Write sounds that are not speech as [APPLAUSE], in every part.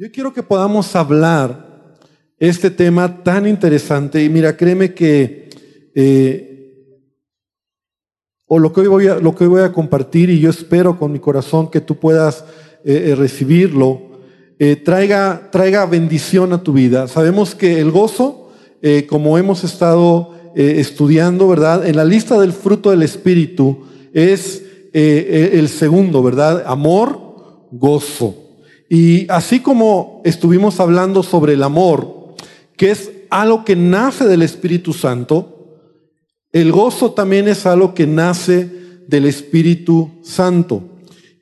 Yo quiero que podamos hablar este tema tan interesante y mira, créeme que, eh, o lo que, hoy voy a, lo que hoy voy a compartir y yo espero con mi corazón que tú puedas eh, eh, recibirlo, traiga, traiga bendición a tu vida. Sabemos que el gozo, como hemos estado estudiando, ¿verdad? En la lista del fruto del Espíritu es el segundo, ¿verdad? Amor, gozo. Y así como estuvimos hablando sobre el amor, que es algo que nace del Espíritu Santo, el gozo también es algo que nace del Espíritu Santo.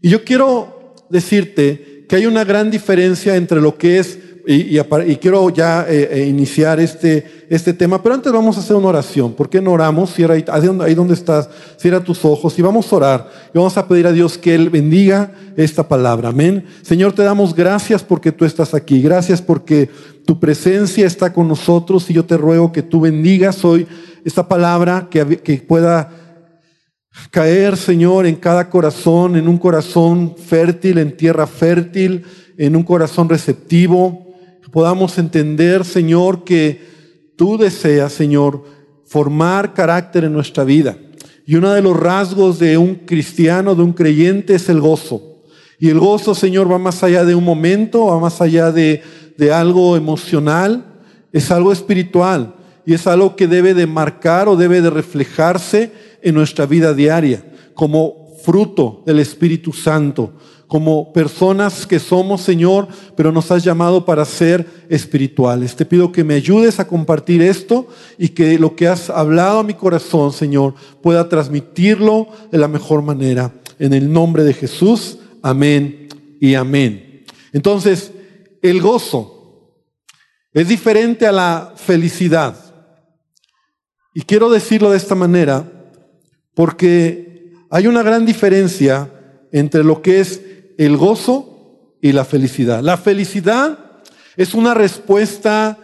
Y yo quiero decirte que hay una gran diferencia entre lo que es y, quiero ya eh, eh, iniciar este, este tema, pero antes vamos a hacer una oración. ¿Por qué no oramos? Cierra ahí, ahí donde estás, cierra tus ojos y vamos a orar. Y vamos a pedir a Dios que Él bendiga esta palabra. Amén. Señor, te damos gracias porque tú estás aquí. Gracias porque tu presencia está con nosotros y yo te ruego que tú bendigas hoy esta palabra que, que pueda caer, Señor, en cada corazón, en un corazón fértil, en tierra fértil, en un corazón receptivo podamos entender, Señor, que tú deseas, Señor, formar carácter en nuestra vida. Y uno de los rasgos de un cristiano, de un creyente, es el gozo. Y el gozo, Señor, va más allá de un momento, va más allá de, de algo emocional, es algo espiritual. Y es algo que debe de marcar o debe de reflejarse en nuestra vida diaria, como fruto del Espíritu Santo, como personas que somos, Señor, pero nos has llamado para ser espirituales. Te pido que me ayudes a compartir esto y que lo que has hablado a mi corazón, Señor, pueda transmitirlo de la mejor manera. En el nombre de Jesús, amén y amén. Entonces, el gozo es diferente a la felicidad. Y quiero decirlo de esta manera porque hay una gran diferencia entre lo que es el gozo y la felicidad. La felicidad es una respuesta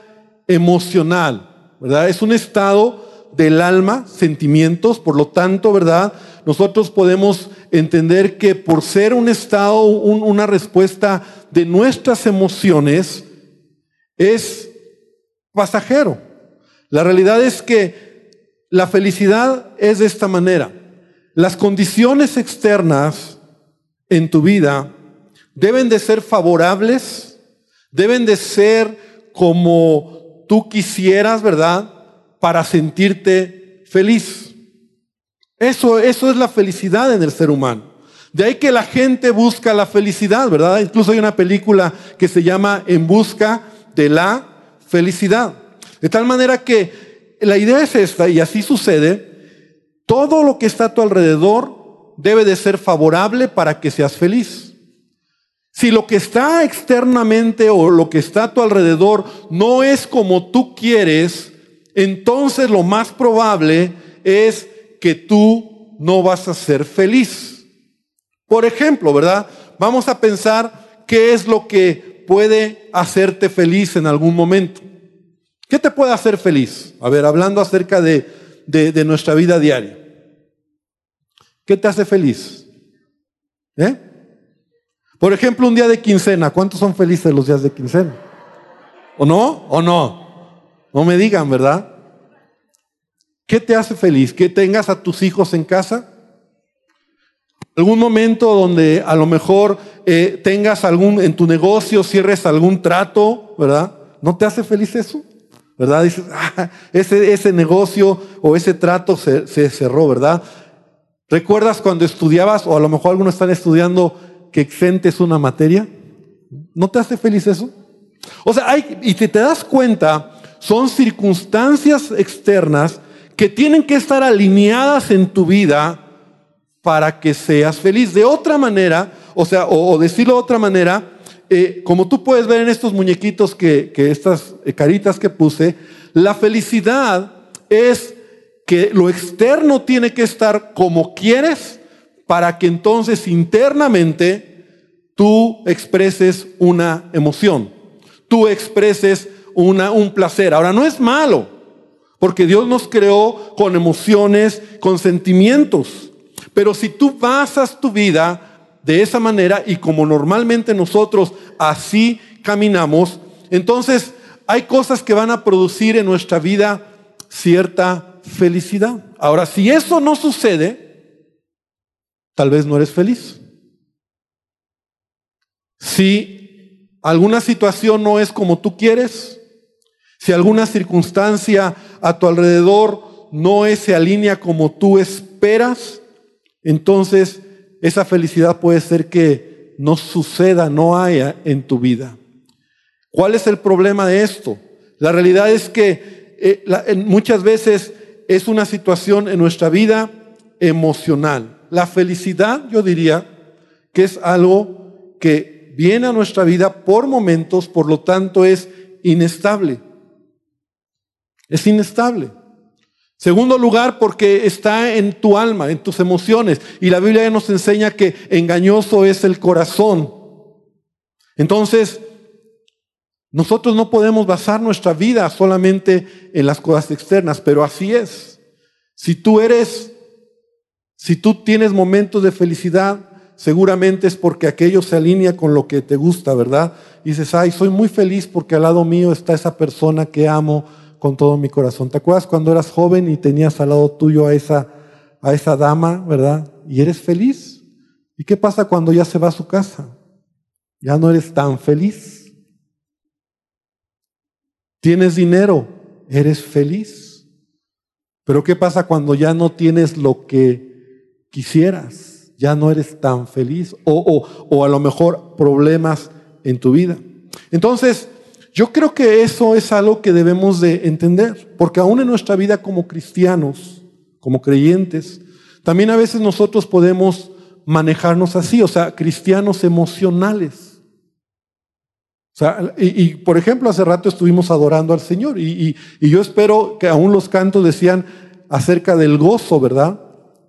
emocional, ¿verdad? Es un estado del alma, sentimientos, por lo tanto, ¿verdad? Nosotros podemos entender que por ser un estado, una respuesta de nuestras emociones, es pasajero. La realidad es que la felicidad es de esta manera. Las condiciones externas en tu vida deben de ser favorables, deben de ser como tú quisieras, ¿verdad? Para sentirte feliz. Eso, eso es la felicidad en el ser humano. De ahí que la gente busca la felicidad, ¿verdad? Incluso hay una película que se llama En busca de la felicidad. De tal manera que la idea es esta, y así sucede, todo lo que está a tu alrededor debe de ser favorable para que seas feliz. Si lo que está externamente o lo que está a tu alrededor no es como tú quieres, entonces lo más probable es que tú no vas a ser feliz. Por ejemplo, ¿verdad? Vamos a pensar qué es lo que puede hacerte feliz en algún momento. ¿Qué te puede hacer feliz? A ver, hablando acerca de, de nuestra vida diaria. ¿Qué te hace feliz? ¿Eh? Por ejemplo, un día de quincena. ¿Cuántos son felices los días de quincena? ¿O no? ¿O no? No me digan, ¿verdad? ¿Qué te hace feliz? ¿Que tengas a tus hijos en casa? ¿Algún momento donde a lo mejor eh, tengas algún, en tu negocio, cierres algún trato, ¿verdad? ¿No te hace feliz eso? ¿Verdad? Dices, ah, ese, ese negocio o ese trato se, se cerró, ¿verdad? ¿Recuerdas cuando estudiabas, o a lo mejor algunos están estudiando, que exentes una materia? ¿No te hace feliz eso? O sea, hay, y si te das cuenta, son circunstancias externas que tienen que estar alineadas en tu vida para que seas feliz. De otra manera, o sea, o, decirlo de otra manera, eh, como tú puedes ver en estos muñequitos que, que estas eh, caritas que puse, la felicidad es que lo externo tiene que estar como quieres para que entonces internamente tú expreses una emoción, tú expreses una, un placer. Ahora, no es malo, porque Dios nos creó con emociones, con sentimientos. Pero si tú basas tu vida de esa manera y como normalmente nosotros así caminamos, entonces hay cosas que van a producir en nuestra vida cierta felicidad. Ahora, si eso no sucede, tal vez no eres feliz. Si alguna situación no es como tú quieres, si alguna circunstancia a tu alrededor no se alinea como tú esperas, entonces esa felicidad puede ser que no suceda, no haya en tu vida. ¿Cuál es el problema de esto? La realidad es que eh, muchas veces es una situación en nuestra vida emocional. La felicidad, yo diría, que es algo que viene a nuestra vida por momentos, por lo tanto es inestable. Es inestable. Segundo lugar, porque está en tu alma, en tus emociones. Y la Biblia nos enseña que engañoso es el corazón. Entonces, nosotros no podemos basar nuestra vida solamente en las cosas externas, pero así es. Si tú eres, si tú tienes momentos de felicidad, seguramente es porque aquello se alinea con lo que te gusta, ¿verdad? Y dices, ay, soy muy feliz porque al lado mío está esa persona que amo con todo mi corazón. ¿Te acuerdas cuando eras joven y tenías al lado tuyo a esa, a esa dama, ¿verdad? Y eres feliz. ¿Y qué pasa cuando ya se va a su casa? Ya no eres tan feliz. Tienes dinero, eres feliz. Pero ¿qué pasa cuando ya no tienes lo que quisieras? Ya no eres tan feliz. O, o, a lo mejor problemas en tu vida. Entonces, yo creo que eso es algo que debemos de entender. Porque aún en nuestra vida como cristianos, como creyentes, también a veces nosotros podemos manejarnos así, o sea, cristianos emocionales. O sea, y, por ejemplo, hace rato estuvimos adorando al Señor y, y, yo espero que aún los cantos decían acerca del gozo, ¿verdad?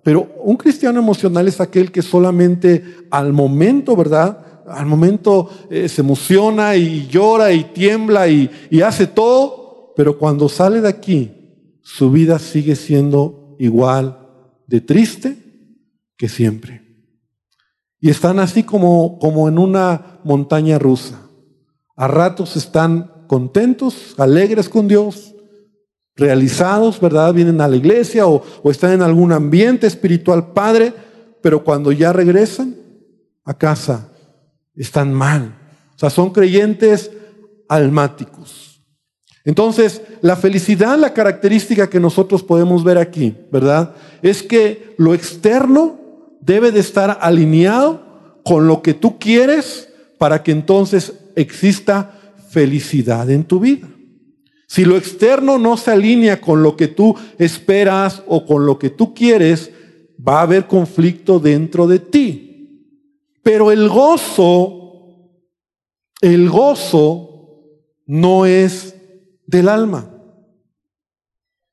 Pero un cristiano emocional es aquel que solamente al momento, ¿verdad? Al momento eh, se emociona y llora y tiembla y, y hace todo, pero cuando sale de aquí, su vida sigue siendo igual de triste que siempre. Y están así como, como en una montaña rusa. A ratos están contentos, alegres con Dios, realizados, ¿verdad? Vienen a la iglesia o, están en algún ambiente espiritual padre, pero cuando ya regresan a casa están mal. O sea, son creyentes almáticos. Entonces, la felicidad, la característica que nosotros podemos ver aquí, ¿verdad? Es que lo externo debe de estar alineado con lo que tú quieres para que entonces exista felicidad en tu vida. Si lo externo no se alinea con lo que tú esperas o con lo que tú quieres, va a haber conflicto dentro de ti. Pero el gozo, el gozo no es del alma.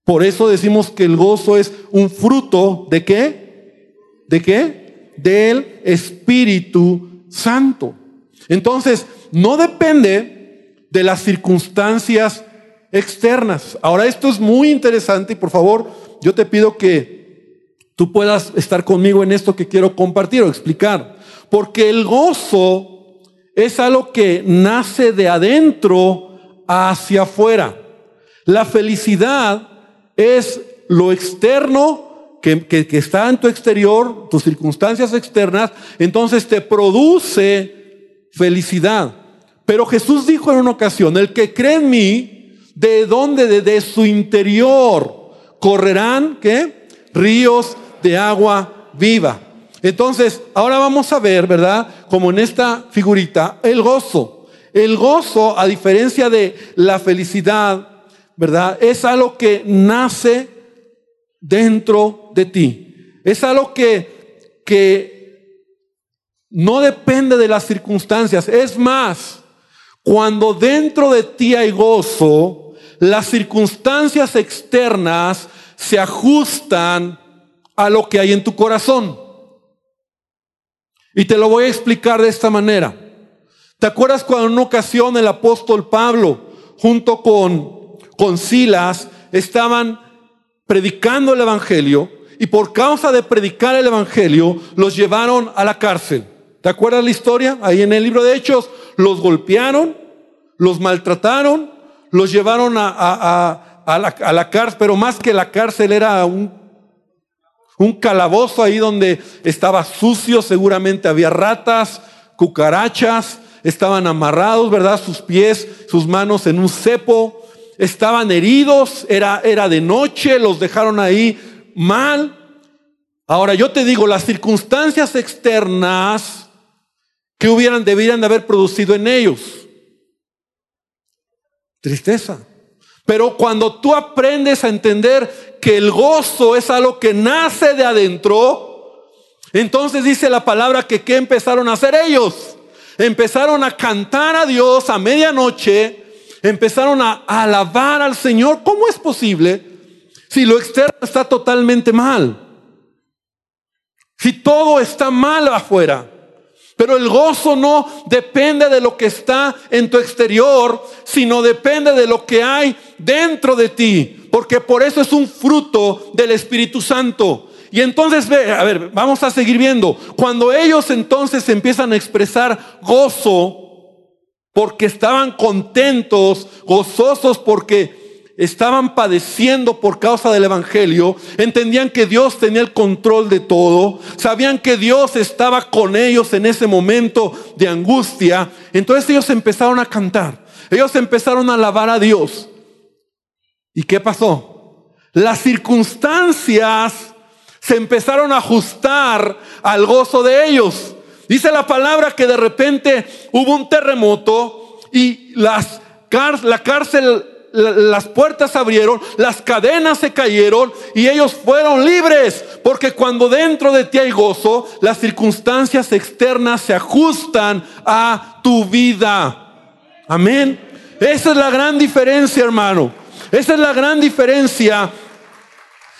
Por eso decimos que el gozo es un fruto de qué? ¿De qué? Del Espíritu Santo. Entonces, no depende de las circunstancias externas. Ahora, esto es muy interesante y por favor, yo te pido que tú puedas estar conmigo en esto que quiero compartir o explicar. Porque el gozo es algo que nace de adentro hacia afuera. La felicidad es lo externo que, que, está en tu exterior, tus circunstancias externas, entonces te produce felicidad. Pero Jesús dijo en una ocasión, el que cree en mí, ¿de dónde? De, su interior correrán, ¿qué? Ríos de agua viva. Entonces, ahora vamos a ver, ¿verdad? Como en esta figurita, el gozo. El gozo, a diferencia de la felicidad, ¿verdad? Es algo que nace dentro de ti. Es algo que, que no depende de las circunstancias. Es más, cuando dentro de ti hay gozo, las circunstancias externas se ajustan a lo que hay en tu corazón. Y te lo voy a explicar de esta manera. ¿Te acuerdas cuando en una ocasión el apóstol Pablo, junto con, con Silas, estaban predicando el Evangelio y por causa de predicar el Evangelio los llevaron a la cárcel? ¿Te acuerdas la historia? Ahí en el libro de Hechos los golpearon, los maltrataron, los llevaron a, la, cárcel, pero más que la cárcel era un, calabozo ahí donde estaba sucio, seguramente había ratas, cucarachas, estaban amarrados, ¿verdad? Sus pies, sus manos en un cepo, estaban heridos, era, era de noche, los dejaron ahí mal. Ahora yo te digo, las circunstancias externas que hubieran, debieran de haber producido en ellos Tristeza. Pero cuando tú aprendes a entender que el gozo es algo que nace de adentro, entonces dice la palabra que ¿qué empezaron a hacer ellos? Empezaron a cantar a Dios a medianoche, empezaron a, a alabar al Señor. ¿Cómo es posible si lo externo está totalmente mal? Si todo está mal afuera. Pero el gozo no depende de lo que está en tu exterior, sino depende de lo que hay dentro de ti. Porque por eso es un fruto del Espíritu Santo. Y entonces a ver, vamos a seguir viendo. Cuando ellos entonces empiezan a expresar gozo, porque estaban contentos, gozosos, porque estaban padeciendo por causa del Evangelio, entendían que Dios tenía el control de todo, sabían que Dios estaba con ellos en ese momento de angustia, entonces ellos empezaron a cantar, ellos empezaron a alabar a Dios. ¿Y qué pasó? Las circunstancias se empezaron a ajustar al gozo de ellos. Dice la palabra que de repente hubo un terremoto y las, la cárcel las puertas abrieron, las cadenas se cayeron y ellos fueron libres. Porque cuando dentro de ti hay gozo, las circunstancias externas se ajustan a tu vida. Amén. Esa es la gran diferencia, hermano. Esa es la gran diferencia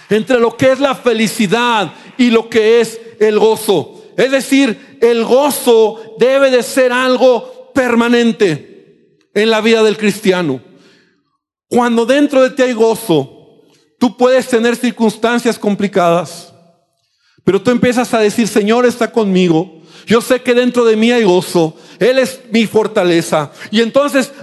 entre lo que es la felicidad y lo que es el gozo. Es decir, el gozo debe de ser algo permanente en la vida del cristiano. Cuando dentro de ti hay gozo, tú puedes tener circunstancias complicadas, pero tú empiezas a decir, Señor está conmigo. Yo sé que dentro de mí hay gozo. Él es mi fortaleza. Y entonces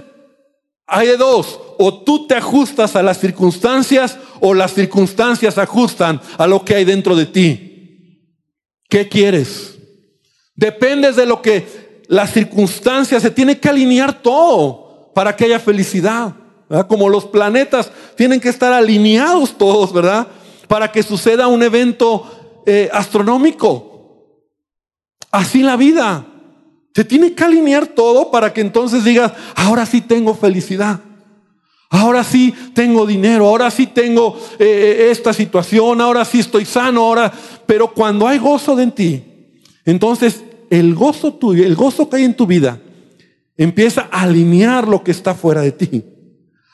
hay de dos. O tú te ajustas a las circunstancias o las circunstancias ajustan a lo que hay dentro de ti. ¿Qué quieres? Dependes de lo que las circunstancias, se tiene que alinear todo para que haya felicidad. Como los planetas tienen que estar alineados todos, ¿verdad? Para que suceda un evento eh, astronómico. Así la vida. Se tiene que alinear todo para que entonces digas, ahora sí tengo felicidad. Ahora sí tengo dinero, ahora sí tengo eh, esta situación, ahora sí estoy sano, ahora... Pero cuando hay gozo en ti, entonces el gozo tuyo, el gozo que hay en tu vida, empieza a alinear lo que está fuera de ti.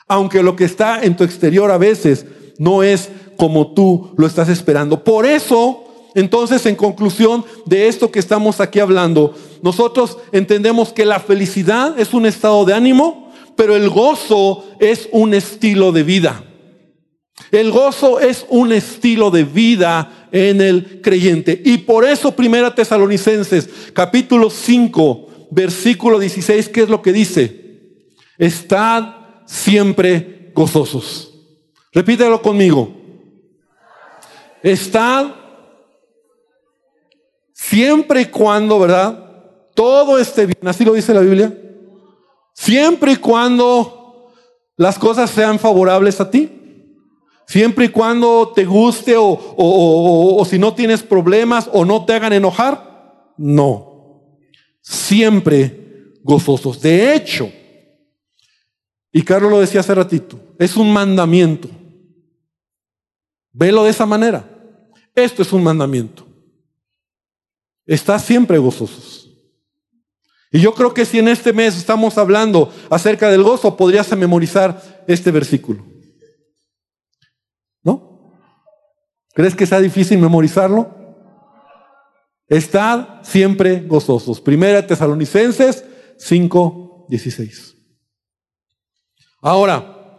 Aunque lo que está en tu exterior a veces no es como tú lo estás esperando. Por eso, entonces, en conclusión de esto que estamos aquí hablando, nosotros entendemos que la felicidad es un estado de ánimo, pero el gozo es un estilo de vida. El gozo es un estilo de vida en el creyente. Y por eso, Primera Tesalonicenses, capítulo 5, versículo 16, ¿qué es lo que dice? Estad siempre gozosos. Repítelo conmigo. Estad siempre y cuando, ¿verdad? Todo esté bien. Así lo dice la Biblia. Siempre y cuando las cosas sean favorables a ti. Siempre y cuando te guste o, o si no tienes problemas o no te hagan enojar. No. Siempre gozosos. De hecho, y Carlos lo decía hace ratito, es un mandamiento. Velo de esa manera. Esto es un mandamiento. Está siempre gozosos. Y yo creo que si en este mes estamos hablando acerca del gozo, podrías memorizar este versículo. ¿No? ¿Crees que sea difícil memorizarlo? Estad siempre gozosos. Primera Tesalonicenses 5, 16. Ahora,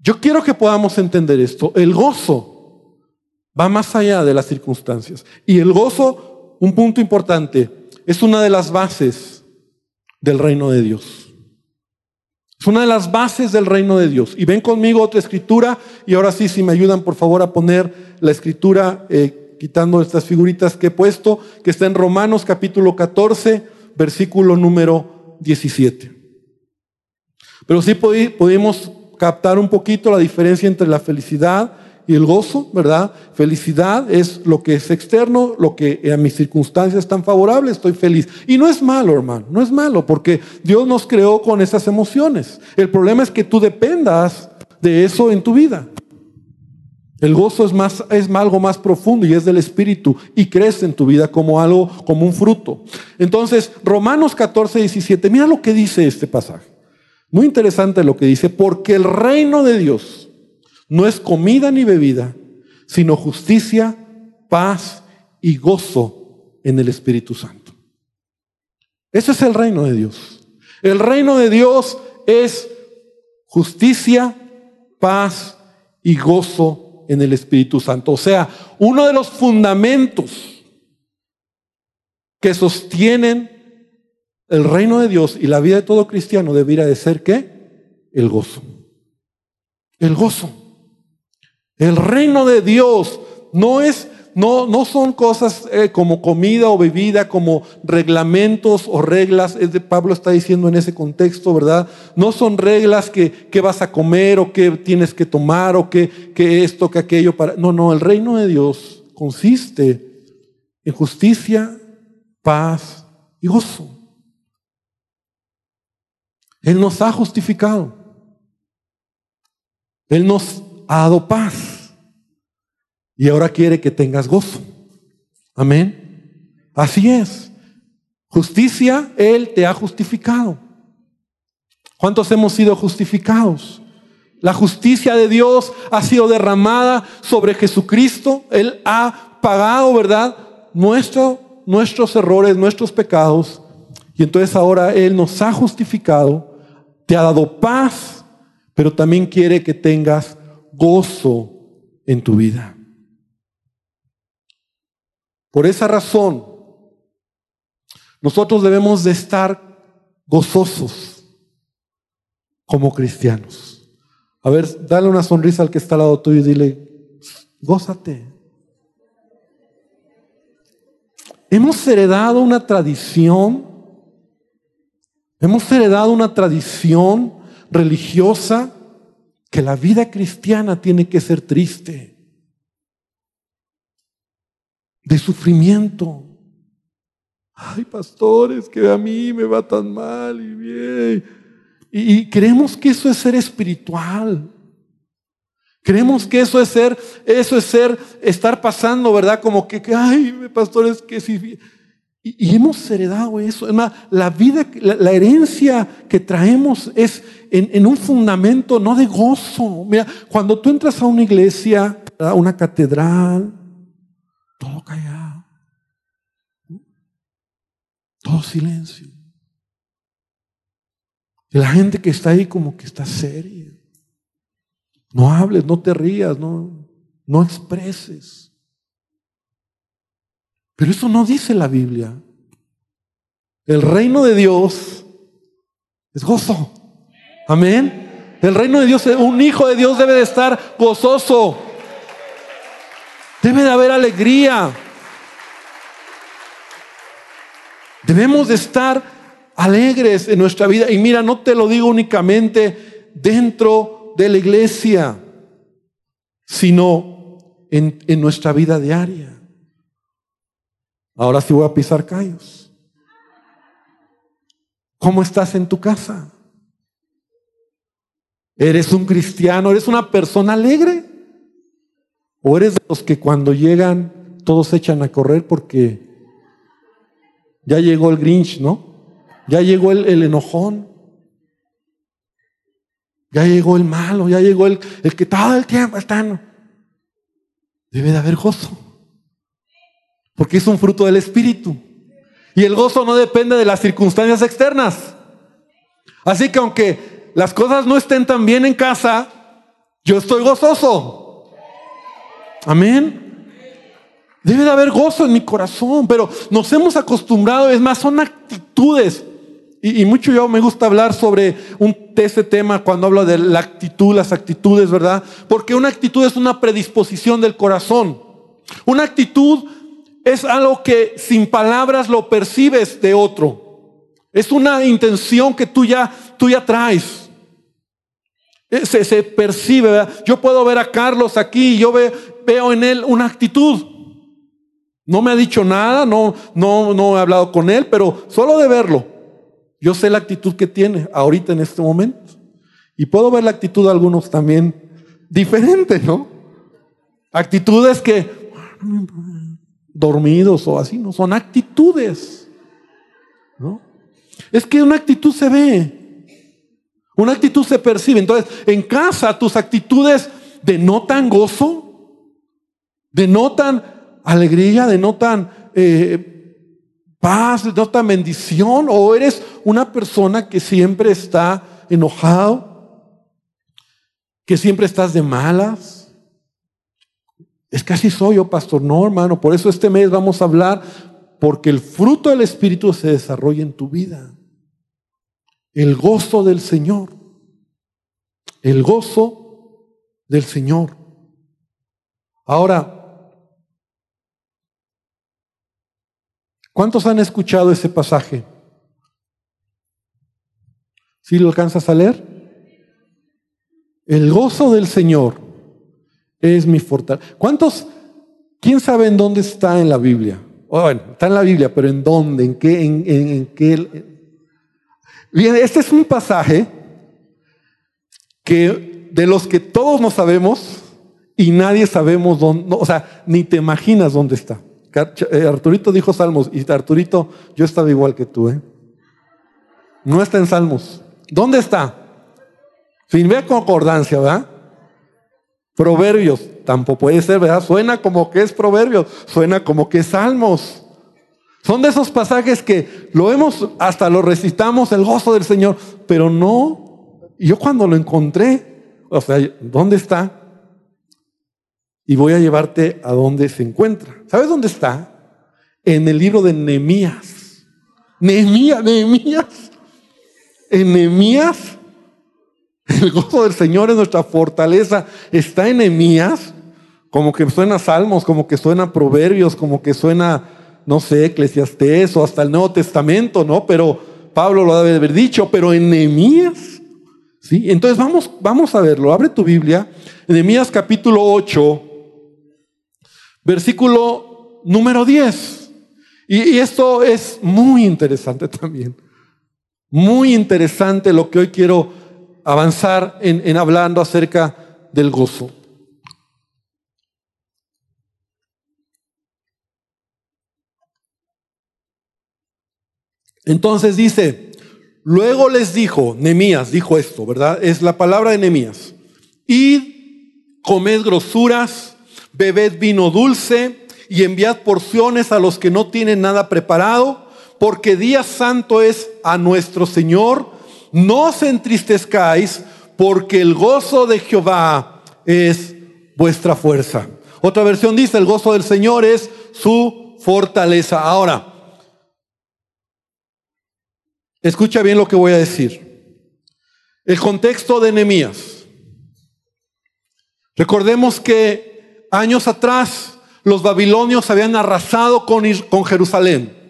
yo quiero que podamos entender esto. El gozo va más allá de las circunstancias. Y el gozo, un punto importante, es una de las bases del reino de Dios. Es una de las bases del reino de Dios. Y ven conmigo otra escritura. Y ahora sí, si me ayudan por favor a poner la escritura, eh, quitando estas figuritas que he puesto, que está en Romanos capítulo 14, versículo número 17. Pero sí pudimos captar un poquito la diferencia entre la felicidad y el gozo, ¿verdad? Felicidad es lo que es externo, lo que a mis circunstancias están favorables, estoy feliz. Y no es malo, hermano, no es malo, porque Dios nos creó con esas emociones. El problema es que tú dependas de eso en tu vida. El gozo es, más, es algo más profundo y es del Espíritu y crece en tu vida como algo, como un fruto. Entonces, Romanos 14, 17, mira lo que dice este pasaje. Muy interesante lo que dice, porque el reino de Dios, no es comida ni bebida, sino justicia, paz y gozo en el Espíritu Santo. Ese es el reino de Dios. El reino de Dios es justicia, paz y gozo en el Espíritu Santo. O sea, uno de los fundamentos que sostienen el reino de Dios y la vida de todo cristiano debería de ser ¿qué? El gozo. El gozo. El reino de Dios no es no, no son cosas eh, como comida o bebida, como reglamentos o reglas. Es de, Pablo está diciendo en ese contexto, ¿verdad? No son reglas que, que vas a comer o que tienes que tomar o que, que esto, que aquello. Para... No, no, el reino de Dios consiste en justicia, paz y gozo. Él nos ha justificado. Él nos ha dado paz. Y ahora quiere que tengas gozo. Amén. Así es. Justicia, Él te ha justificado. ¿Cuántos hemos sido justificados? La justicia de Dios ha sido derramada sobre Jesucristo. Él ha pagado, ¿verdad? Nuestro, nuestros errores, nuestros pecados. Y entonces ahora Él nos ha justificado, te ha dado paz, pero también quiere que tengas gozo en tu vida. Por esa razón, nosotros debemos de estar gozosos como cristianos. A ver, dale una sonrisa al que está al lado tuyo y dile, gózate. Hemos heredado una tradición, hemos heredado una tradición religiosa que la vida cristiana tiene que ser triste, de sufrimiento. Ay, pastores, que a mí me va tan mal y bien. Y, creemos que eso es ser espiritual. Creemos que eso es ser, eso es ser, estar pasando, ¿verdad? Como que, ay, pastores, que si y, hemos heredado eso. la vida, la, herencia que traemos es en, un fundamento no de gozo. Mira, cuando tú entras a una iglesia, a una catedral, todo callado. Todo silencio. La gente que está ahí como que está seria. No hables, no te rías, no, no expreses. Pero eso no dice la Biblia. El reino de Dios es gozo. Amén. El reino de Dios, un hijo de Dios debe de estar gozoso. Debe de haber alegría. Debemos de estar alegres en nuestra vida. Y mira, no te lo digo únicamente dentro de la iglesia, sino en, en nuestra vida diaria. Ahora sí voy a pisar callos. ¿Cómo estás en tu casa? ¿Eres un cristiano? ¿Eres una persona alegre? ¿O eres de los que cuando llegan todos se echan a correr porque ya llegó el Grinch, ¿no? Ya llegó el, enojón. Ya llegó el malo, ya llegó el, el que todo el tiempo está. Debe de haber gozo. Porque es un fruto del Espíritu. Y el gozo no depende de las circunstancias externas. Así que aunque las cosas no estén tan bien en casa, yo estoy gozoso. Amén. Debe de haber gozo en mi corazón, pero nos hemos acostumbrado, es más, son actitudes Y, mucho yo me gusta hablar sobre un, este tema cuando hablo de la actitud, las actitudes, ¿verdad? Porque una actitud es una predisposición del corazón. Una actitud es algo que sin palabras lo percibes de otro. Es una intención que tú ya, tú ya traes. Eh, se, se percibe, ¿verdad? Yo puedo ver a Carlos aquí y yo veo en él una actitud. No me ha dicho nada, no, no, no he hablado con él, pero solo de verlo yo sé la actitud que tiene ahorita en este momento. Y puedo ver la actitud de algunos también diferente, ¿no? Actitudes que dormidos o así, no son actitudes. ¿no? Es que una actitud se ve. Una actitud se percibe. Entonces, en casa tus actitudes denotan gozo, denotan alegría, denotan eh, paz, nota bendición, o eres una persona que siempre está enojado, que siempre estás de malas. Es que así soy yo, pastor, no, hermano. Por eso este mes vamos a hablar, porque el fruto del Espíritu se desarrolla en tu vida. El gozo del Señor. El gozo del Señor. Ahora, ¿Cuántos han escuchado ese pasaje? ¿Sí lo alcanzas a leer? El gozo del Señor es mi fortaleza. ¿Cuántos? ¿Quién sabe en dónde está en la Biblia? bueno, está en la Biblia, pero ¿en dónde? ¿En qué? ¿En, qué? Bien, este es un pasaje que de los que todos no sabemos y nadie sabemos dónde, o sea, ni te imaginas dónde está. Eh, Arturito dijo Salmos y Arturito, yo estaba igual que tú, ¿eh? No está en Salmos. ¿Dónde está? Sin ver concordancia, ¿verdad? Proverbios, tampoco puede ser, ¿verdad? Suena como que es Proverbios, suena como que es Salmos. Son de esos pasajes que lo vemos, hasta lo recitamos, el gozo del Señor, pero no. Yo cuando lo encontré, o sea, ¿dónde está? y voy a llevarte a donde se encuentra. ¿Sabes dónde está? En el libro de Nehemías. Nehemías, Nehemías. En Nehemías, [LAUGHS] el gozo del Señor es nuestra fortaleza. Está en Nehemías, como que suena Salmos, como que suena Proverbios, como que suena, no sé, Eclesiastés o hasta el Nuevo Testamento, ¿no? Pero Pablo lo debe haber dicho, pero en Nehemías. ¿Sí? Entonces vamos, vamos a verlo. Abre tu Biblia. Nehemías capítulo 8, Versículo número 10. Y, esto es muy interesante [LAUGHS] también. Muy interesante lo que hoy quiero avanzar en, en hablando acerca del gozo. Entonces dice, luego les dijo, Nemías dijo esto, ¿verdad? Es la palabra de Nemías. Id, comed grosuras bebed vino dulce y enviad porciones a los que no tienen nada preparado, porque día santo es a nuestro Señor. No os entristezcáis, porque el gozo de Jehová es vuestra fuerza. Otra versión dice, el gozo del Señor es su fortaleza. Ahora, escucha bien lo que voy a decir. El contexto de Nehemías. Recordemos que Años atrás, los babilonios habían arrasado con, Jerusalén.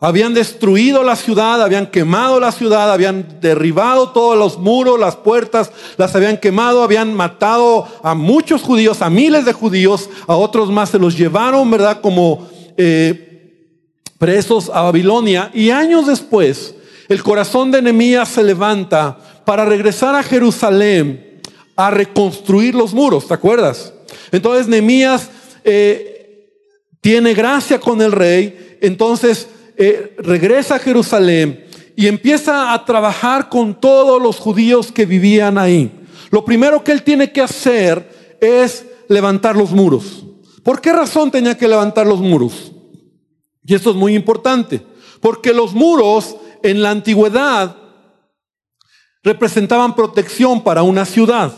Habían destruido la ciudad, habían quemado la ciudad, habían derribado todos los muros, las puertas, las habían quemado, habían matado a muchos judíos, a miles de judíos, a otros más se los llevaron, ¿verdad? Como eh, presos a Babilonia. Y años después, el corazón de Nehemías se levanta para regresar a Jerusalén a reconstruir los muros, ¿te acuerdas? Entonces Nehemías eh, tiene gracia con el rey, entonces eh, regresa a Jerusalén y empieza a trabajar con todos los judíos que vivían ahí. Lo primero que él tiene que hacer es levantar los muros. ¿Por qué razón tenía que levantar los muros? Y esto es muy importante, porque los muros en la antigüedad representaban protección para una ciudad.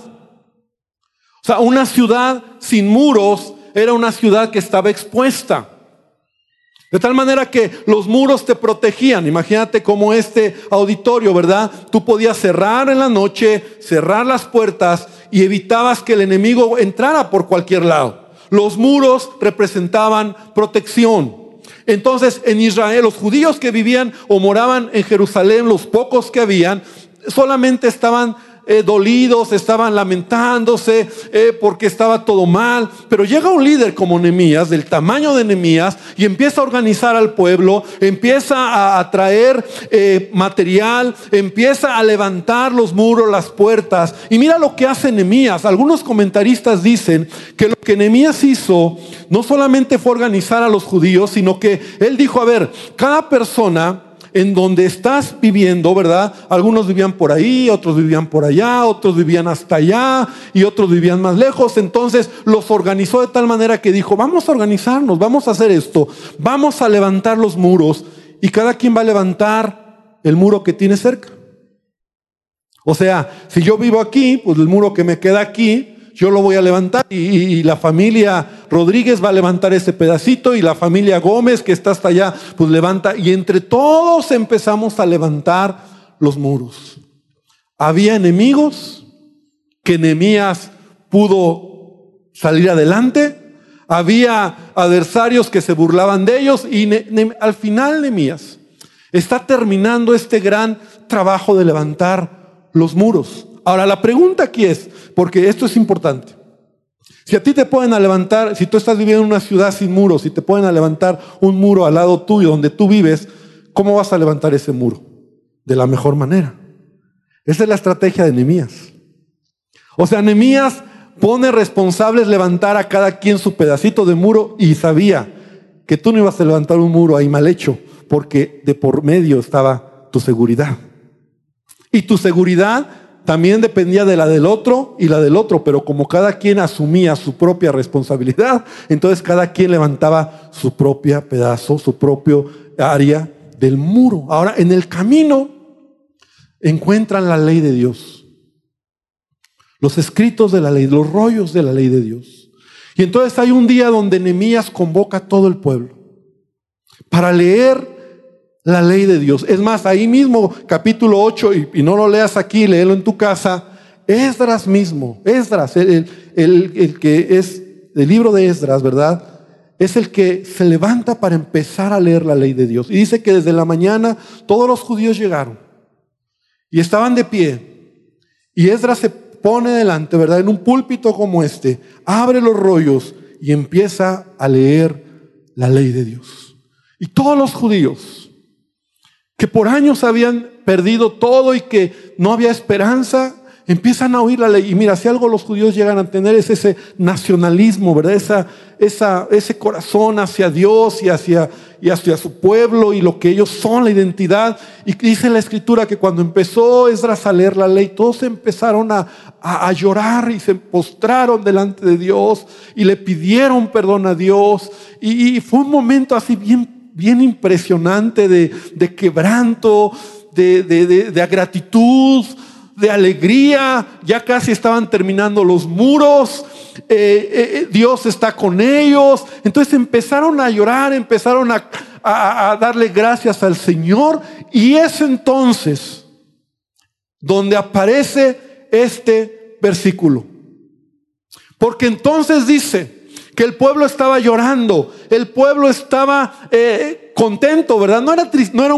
O sea, una ciudad sin muros era una ciudad que estaba expuesta. De tal manera que los muros te protegían. Imagínate como este auditorio, ¿verdad? Tú podías cerrar en la noche, cerrar las puertas y evitabas que el enemigo entrara por cualquier lado. Los muros representaban protección. Entonces en Israel los judíos que vivían o moraban en Jerusalén, los pocos que habían, solamente estaban eh, dolidos, estaban lamentándose eh, porque estaba todo mal. Pero llega un líder como Nemías, del tamaño de Nemías, y empieza a organizar al pueblo, empieza a, traer eh, material, empieza a levantar los muros, las puertas. Y mira lo que hace Nemías. Algunos comentaristas dicen que lo que Nemías hizo no solamente fue organizar a los judíos, sino que él dijo, a ver, cada persona en donde estás viviendo, ¿verdad? Algunos vivían por ahí, otros vivían por allá, otros vivían hasta allá y otros vivían más lejos. Entonces los organizó de tal manera que dijo, vamos a organizarnos, vamos a hacer esto, vamos a levantar los muros y cada quien va a levantar el muro que tiene cerca. O sea, si yo vivo aquí, pues el muro que me queda aquí, yo lo voy a levantar y, la familia Rodríguez va a levantar ese pedacito y la familia Gómez que está hasta allá, pues levanta y entre todos empezamos a levantar los muros. Había enemigos que Nehemías pudo salir adelante, había adversarios que se burlaban de ellos y al final Nehemías está terminando este gran trabajo de levantar los muros. Ahora, la pregunta aquí es, porque esto es importante. Si a ti te pueden levantar, si tú estás viviendo en una ciudad sin muros, si te pueden levantar un muro al lado tuyo, donde tú vives, ¿cómo vas a levantar ese muro? De la mejor manera. Esa es la estrategia de Nehemías. O sea, Nehemías pone responsables levantar a cada quien su pedacito de muro y sabía que tú no ibas a levantar un muro ahí mal hecho, porque de por medio estaba tu seguridad. Y tu seguridad también dependía de la del otro y la del otro, pero como cada quien asumía su propia responsabilidad, entonces cada quien levantaba su propia pedazo, su propio área del muro. Ahora, en el camino encuentran la ley de Dios, los escritos de la ley, los rollos de la ley de Dios. Y entonces hay un día donde Nehemías convoca a todo el pueblo para leer la ley de Dios. Es más, ahí mismo, capítulo 8, y, no lo leas aquí, léelo en tu casa, Esdras mismo, Esdras, el, el, que es el libro de Esdras, ¿verdad? Es el que se levanta para empezar a leer la ley de Dios. Y dice que desde la mañana todos los judíos llegaron y estaban de pie. Y Esdras se pone delante, ¿verdad? En un púlpito como este, abre los rollos y empieza a leer la ley de Dios. Y todos los judíos, que por años habían perdido todo y que no había esperanza, empiezan a oír la ley. Y mira, si algo los judíos llegan a tener es ese nacionalismo, ¿verdad? Esa, esa, ese corazón hacia Dios y hacia, y hacia su pueblo y lo que ellos son, la identidad. Y dice la escritura que cuando empezó Esdras a leer la ley, todos empezaron a, a, llorar y se postraron delante de Dios y le pidieron perdón a Dios. Y, y fue un momento así bien bien impresionante de, quebranto, de, de, gratitud, de alegría. Ya casi estaban terminando los muros. Eh, eh, eh, Dios está con ellos. Entonces empezaron a llorar, empezaron a, a, darle gracias al Señor. Y es entonces donde aparece este versículo. Porque entonces dice, que el pueblo estaba llorando, el pueblo estaba eh, contento, ¿verdad? No era, no era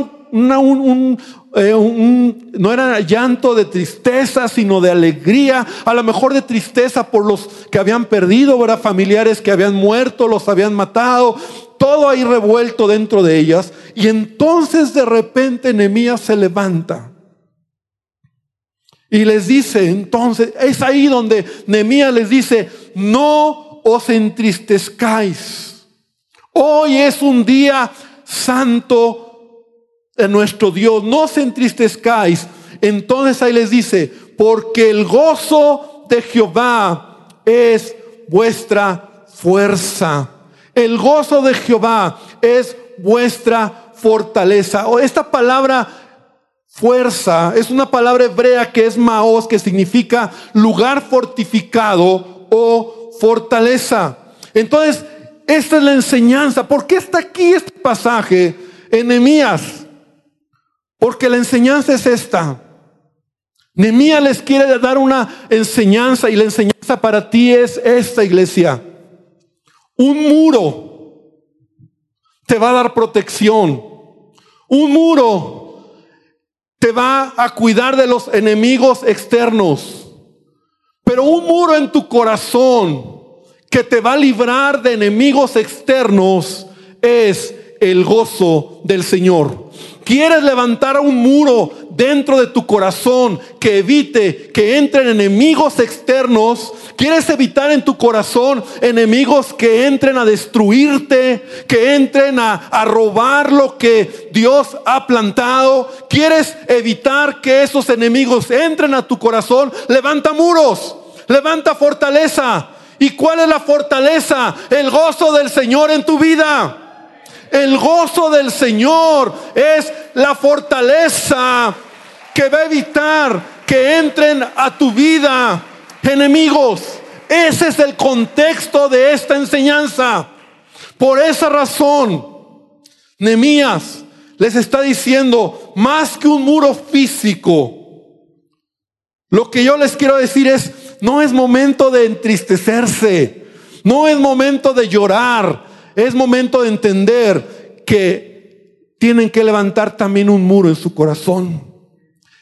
eh, un, no era llanto de tristeza, sino de alegría, a lo mejor de tristeza por los que habían perdido, ¿verdad? Familiares que habían muerto, los habían matado, todo ahí revuelto dentro de ellas. Y entonces de repente Nehemías se levanta. Y les dice, entonces, es ahí donde Nehemías les dice, no os entristezcáis. Hoy es un día santo de nuestro Dios. No os entristezcáis. Entonces ahí les dice, porque el gozo de Jehová es vuestra fuerza. El gozo de Jehová es vuestra fortaleza. O esta palabra fuerza es una palabra hebrea que es maos, que significa lugar fortificado o fortaleza. Entonces, Esta es la enseñanza. ¿Por qué está aquí este pasaje, Enemías? Porque la enseñanza es esta. Nehemías les quiere dar una enseñanza y la enseñanza para ti es esta iglesia. Un muro te va a dar protección. Un muro te va a cuidar de los enemigos externos. Pero un muro en tu corazón que te va a librar de enemigos externos es el gozo del Señor. Quieres levantar un muro dentro de tu corazón que evite que entren enemigos externos. Quieres evitar en tu corazón enemigos que entren a destruirte, que entren a, robar lo que Dios ha plantado. Quieres evitar que esos enemigos entren a tu corazón. Levanta muros, levanta fortaleza. ¿Y cuál es la fortaleza? El gozo del Señor en tu vida. El gozo del Señor es la fortaleza que va a evitar que entren a tu vida enemigos. Ese es el contexto de esta enseñanza. Por esa razón, Nemías les está diciendo, más que un muro físico, lo que yo les quiero decir es, no es momento de entristecerse, no es momento de llorar, es momento de entender que tienen que levantar también un muro en su corazón.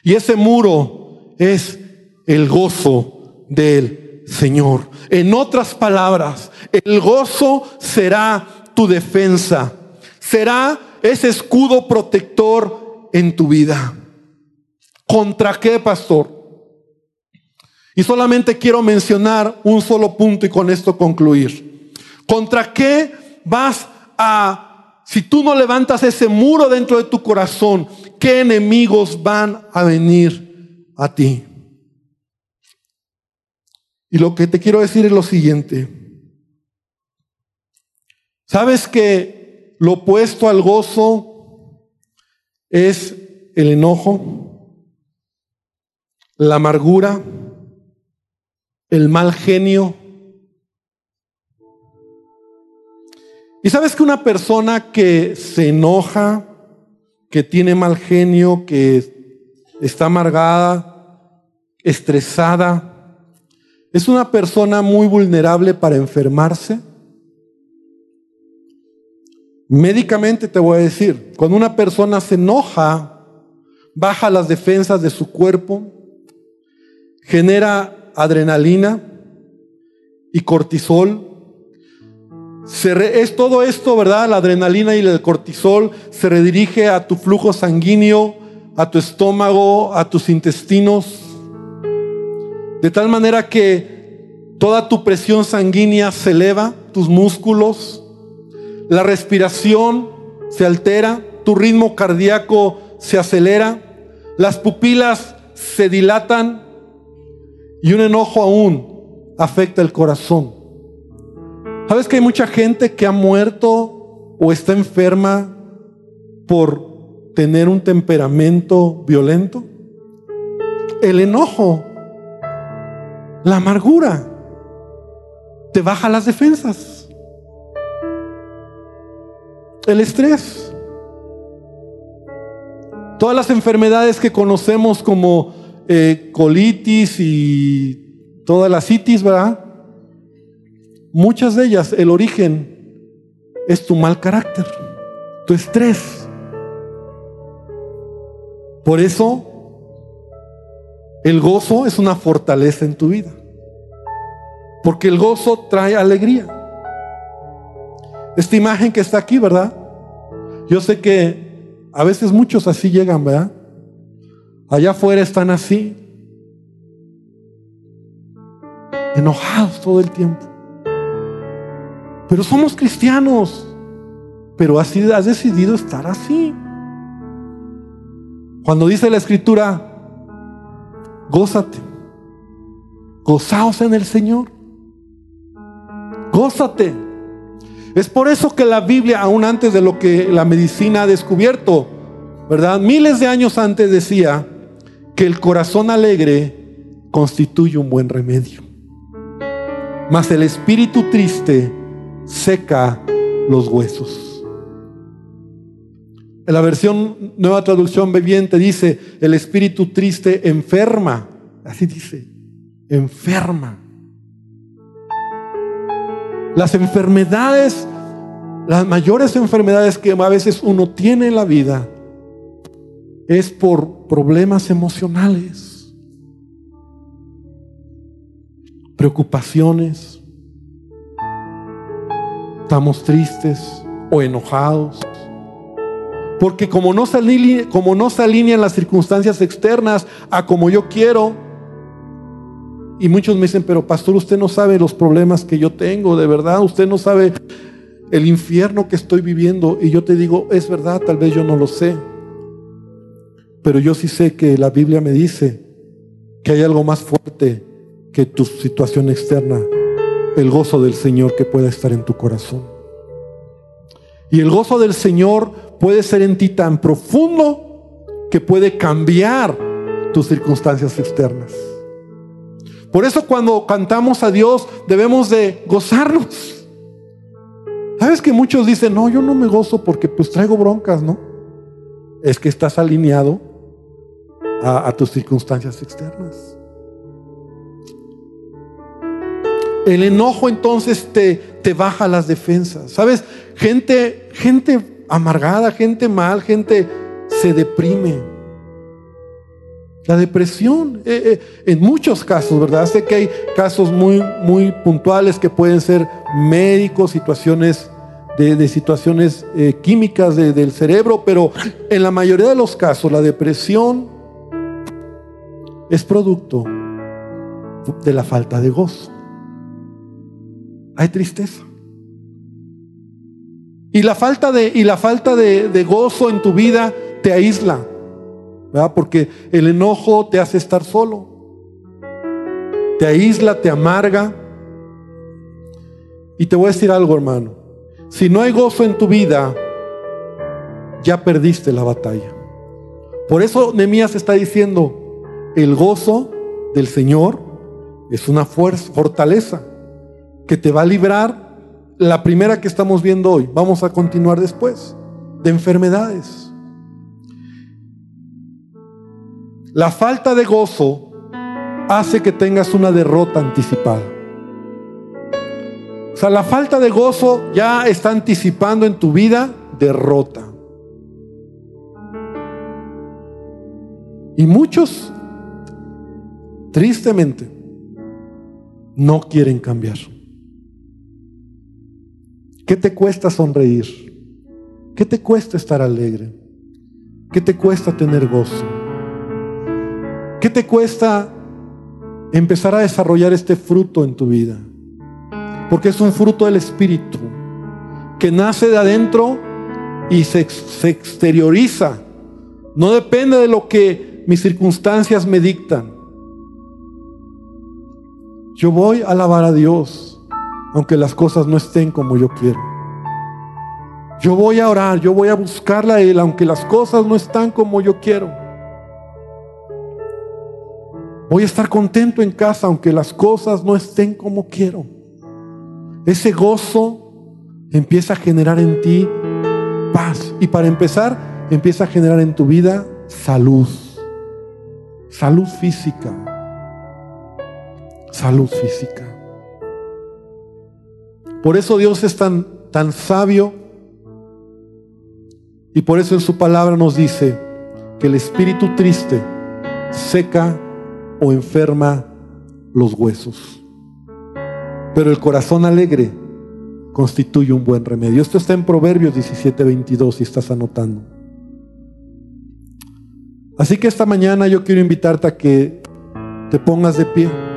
Y ese muro es el gozo del Señor. En otras palabras, el gozo será tu defensa, será ese escudo protector en tu vida. ¿Contra qué, pastor? Y solamente quiero mencionar un solo punto y con esto concluir. ¿Contra qué vas a, si tú no levantas ese muro dentro de tu corazón, qué enemigos van a venir a ti? Y lo que te quiero decir es lo siguiente. ¿Sabes que lo opuesto al gozo es el enojo, la amargura, el mal genio, Y sabes que una persona que se enoja, que tiene mal genio, que está amargada, estresada, es una persona muy vulnerable para enfermarse. Médicamente te voy a decir, cuando una persona se enoja, baja las defensas de su cuerpo, genera adrenalina y cortisol, es todo esto, ¿verdad? La adrenalina y el cortisol se redirige a tu flujo sanguíneo, a tu estómago, a tus intestinos, de tal manera que toda tu presión sanguínea se eleva, tus músculos, la respiración se altera, tu ritmo cardíaco se acelera, las pupilas se dilatan y un enojo aún afecta el corazón. ¿Sabes que hay mucha gente que ha muerto o está enferma por tener un temperamento violento? El enojo, la amargura, te baja las defensas. El estrés. Todas las enfermedades que conocemos como eh, colitis y todas las citis, ¿verdad? Muchas de ellas, el origen es tu mal carácter, tu estrés. Por eso, el gozo es una fortaleza en tu vida. Porque el gozo trae alegría. Esta imagen que está aquí, ¿verdad? Yo sé que a veces muchos así llegan, ¿verdad? Allá afuera están así, enojados todo el tiempo. Pero somos cristianos. Pero así has decidido estar así. Cuando dice la escritura, gózate. Gozaos en el Señor. Gózate. Es por eso que la Biblia, aún antes de lo que la medicina ha descubierto, ¿verdad? Miles de años antes decía que el corazón alegre constituye un buen remedio. Mas el espíritu triste seca los huesos. En la versión Nueva Traducción Viviente dice, el espíritu triste enferma. Así dice, enferma. Las enfermedades, las mayores enfermedades que a veces uno tiene en la vida es por problemas emocionales, preocupaciones, estamos tristes o enojados. Porque como no, se como no se alinean las circunstancias externas a como yo quiero, y muchos me dicen, pero pastor, usted no sabe los problemas que yo tengo, de verdad, usted no sabe el infierno que estoy viviendo. Y yo te digo, es verdad, tal vez yo no lo sé. Pero yo sí sé que la Biblia me dice que hay algo más fuerte que tu situación externa, el gozo del Señor que pueda estar en tu corazón. Y el gozo del Señor puede ser en ti tan profundo que puede cambiar tus circunstancias externas. Por eso cuando cantamos a Dios debemos de gozarnos. ¿Sabes que muchos dicen, no, yo no me gozo porque pues traigo broncas, ¿no? Es que estás alineado a, tus circunstancias externas. El enojo entonces te, te baja las defensas. ¿Sabes? Gente, gente amargada, gente mal, gente se deprime. La depresión, eh, eh, en muchos casos, ¿verdad? Sé que hay casos muy, muy puntuales que pueden ser médicos, situaciones de, situaciones eh, químicas del cerebro, pero en la mayoría de los casos la depresión es producto de la falta de gozo. Hay tristeza. Y la falta de, y la falta de, gozo en tu vida te aísla. Porque el enojo te hace estar solo. Te aísla, te amarga. Y te voy a decir algo, hermano. Si no hay gozo en tu vida, ya perdiste la batalla. Por eso Nemías está diciendo, el gozo del Señor es una fuerza, fortaleza que te va a librar. La primera que estamos viendo hoy, vamos a continuar después, de enfermedades. La falta de gozo hace que tengas una derrota anticipada. O sea, la falta de gozo ya está anticipando en tu vida derrota. Y muchos, tristemente, no quieren cambiar. ¿Qué te cuesta sonreír? ¿Qué te cuesta estar alegre? ¿Qué te cuesta tener gozo? ¿Qué te cuesta empezar a desarrollar este fruto en tu vida? Porque es un fruto del Espíritu que nace de adentro y se, exterioriza. No depende de lo que mis circunstancias me dictan. Yo voy a alabar a Dios, aunque las cosas no estén como yo quiero. Yo voy a orar, yo voy a buscarla a Él, aunque las cosas no están como yo quiero. Voy a estar contento en casa aunque las cosas no estén como quiero. Ese gozo empieza a generar en ti paz. Y para empezar, empieza a generar en tu vida salud. Salud física. Salud física. Por eso Dios es tan, tan sabio. Y por eso en su palabra nos dice que el espíritu triste seca o enferma los huesos. Pero el corazón alegre constituye un buen remedio. Esto está en Proverbios 17, 22, si estás anotando. Así que esta mañana yo quiero invitarte a que te pongas de pie.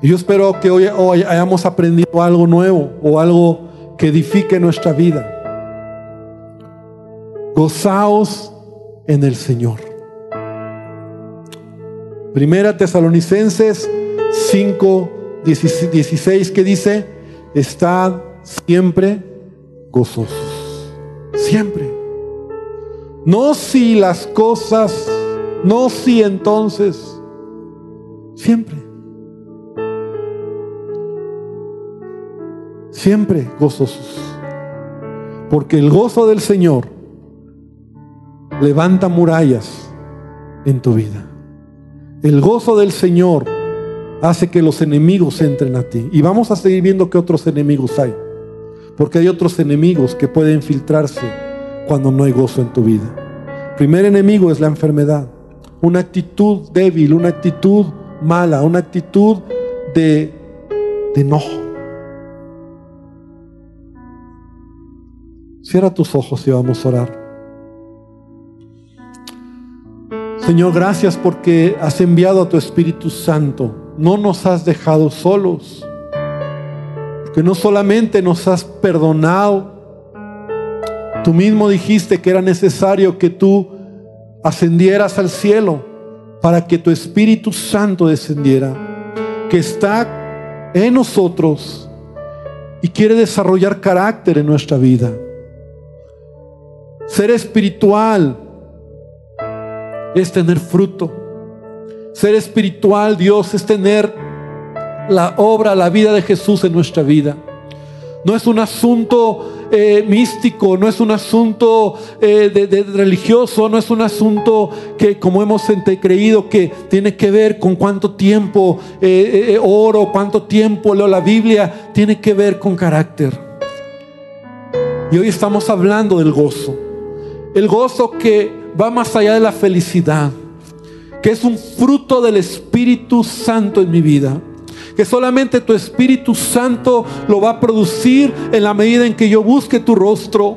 Y yo espero que hoy, hoy hayamos aprendido algo nuevo o algo que edifique nuestra vida. Gozaos en el Señor. Primera Tesalonicenses 5, 16 que dice, estad siempre gozosos. Siempre. No si las cosas, no si entonces, siempre. Siempre gozosos. Porque el gozo del Señor levanta murallas en tu vida. El gozo del Señor hace que los enemigos entren a ti. Y vamos a seguir viendo qué otros enemigos hay. Porque hay otros enemigos que pueden filtrarse cuando no hay gozo en tu vida. primer enemigo es la enfermedad. Una actitud débil, una actitud mala, una actitud de, de. Cierra tus ojos y vamos a orar. Señor, gracias porque has enviado a tu Espíritu Santo. No nos has dejado solos. Que no solamente nos has perdonado. Tú mismo dijiste que era necesario que tú ascendieras al cielo para que tu Espíritu Santo descendiera. Que está en nosotros y quiere desarrollar carácter en nuestra vida. Ser espiritual es tener fruto. Ser espiritual, Dios, es tener la obra, la vida de Jesús en nuestra vida. No es un asunto eh, místico, no es un asunto eh, de, religioso, no es un asunto que como hemos creído que tiene que ver con cuánto tiempo eh, oro, cuánto tiempo leo la Biblia, tiene que ver con carácter. Y hoy estamos hablando del gozo. El gozo que va más allá de la felicidad, que es un fruto del Espíritu Santo en mi vida. Que solamente tu Espíritu Santo lo va a producir en la medida en que yo busque tu rostro.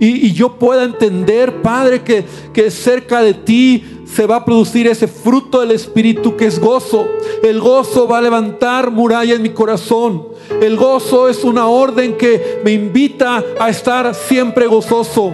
Y, yo pueda entender, Padre, que, que cerca de ti se va a producir ese fruto del Espíritu que es gozo. El gozo va a levantar muralla en mi corazón. El gozo es una orden que me invita a estar siempre gozoso.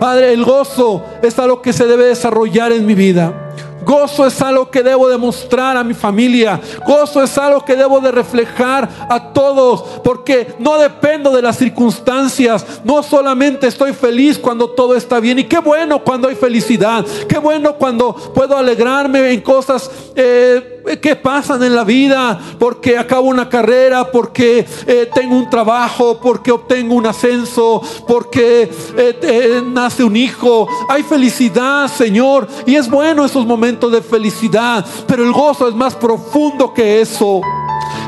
Padre, el gozo es algo que se debe desarrollar en mi vida. Gozo es algo que debo demostrar a mi familia. Gozo es algo que debo de reflejar a todos. Porque no dependo de las circunstancias. No solamente estoy feliz cuando todo está bien. Y qué bueno cuando hay felicidad. Qué bueno cuando puedo alegrarme en cosas eh, que pasan en la vida. Porque acabo una carrera. Porque eh, tengo un trabajo. Porque obtengo un ascenso. Porque eh, nace un hijo. Hay felicidad, Señor. Y es bueno esos momentos de felicidad, pero el gozo es más profundo que eso.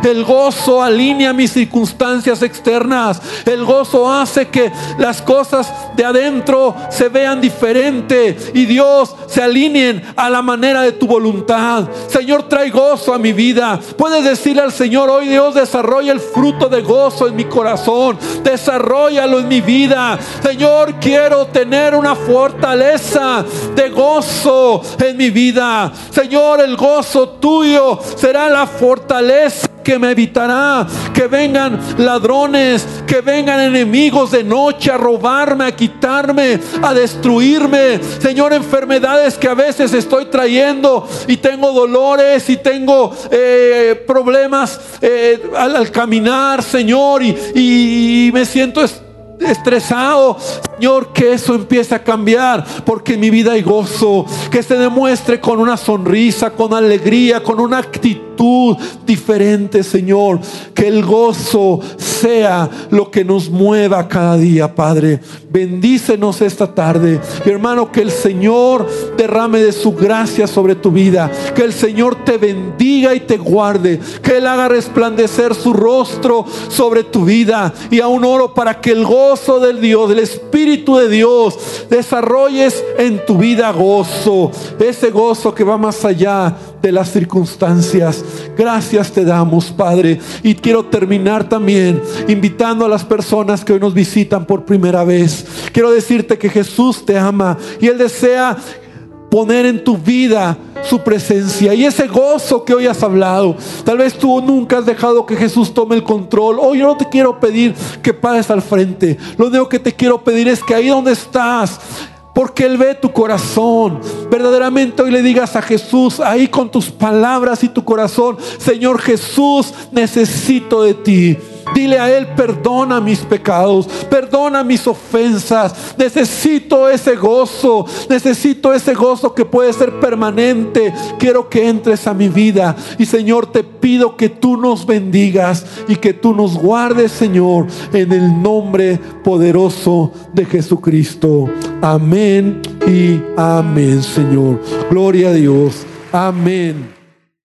El gozo alinea mis circunstancias externas. El gozo hace que las cosas de adentro se vean diferente y Dios se alineen a la manera de tu voluntad. Señor, trae gozo a mi vida. Puedes decirle al Señor, hoy Dios desarrolla el fruto de gozo en mi corazón. Desarrollalo en mi vida. Señor, quiero tener una fortaleza de gozo en mi vida. Señor, el gozo tuyo será la fortaleza que me evitará que vengan ladrones, que vengan enemigos de noche a robarme, a quitarme, a destruirme. Señor, enfermedades que a veces estoy trayendo y tengo dolores y tengo eh, problemas eh, al, caminar, Señor, y, y me siento estresado. Señor, que eso empiece a cambiar, porque en mi vida hay gozo, que se demuestre con una sonrisa, con alegría, con una actitud diferente, Señor. Que el gozo sea lo que nos mueva cada día, Padre. Bendícenos esta tarde. hermano, que el Señor derrame de su gracia sobre tu vida. Que el Señor te bendiga y te guarde. Que Él haga resplandecer su rostro sobre tu vida. Y aún oro para que el gozo del Dios, del Espíritu de Dios, desarrolles en tu vida gozo. Ese gozo que va más allá de las circunstancias. Gracias te damos, Padre. Y quiero terminar también invitando a las personas que hoy nos visitan por primera vez. Quiero decirte que Jesús te ama y Él desea poner en tu vida su presencia y ese gozo que hoy has hablado. Tal vez tú nunca has dejado que Jesús tome el control. Hoy yo no te quiero pedir que pares al frente. Lo único que te quiero pedir es que ahí donde estás, porque Él ve tu corazón. Verdaderamente hoy le digas a Jesús, ahí con tus palabras y tu corazón, Señor Jesús, necesito de ti. Dile a Él, perdona mis pecados, perdona mis ofensas. Necesito ese gozo, necesito ese gozo que puede ser permanente. Quiero que entres a mi vida. Y Señor, te pido que tú nos bendigas y que tú nos guardes, Señor, en el nombre poderoso de Jesucristo. Amén y amén, Señor. Gloria a Dios. Amén.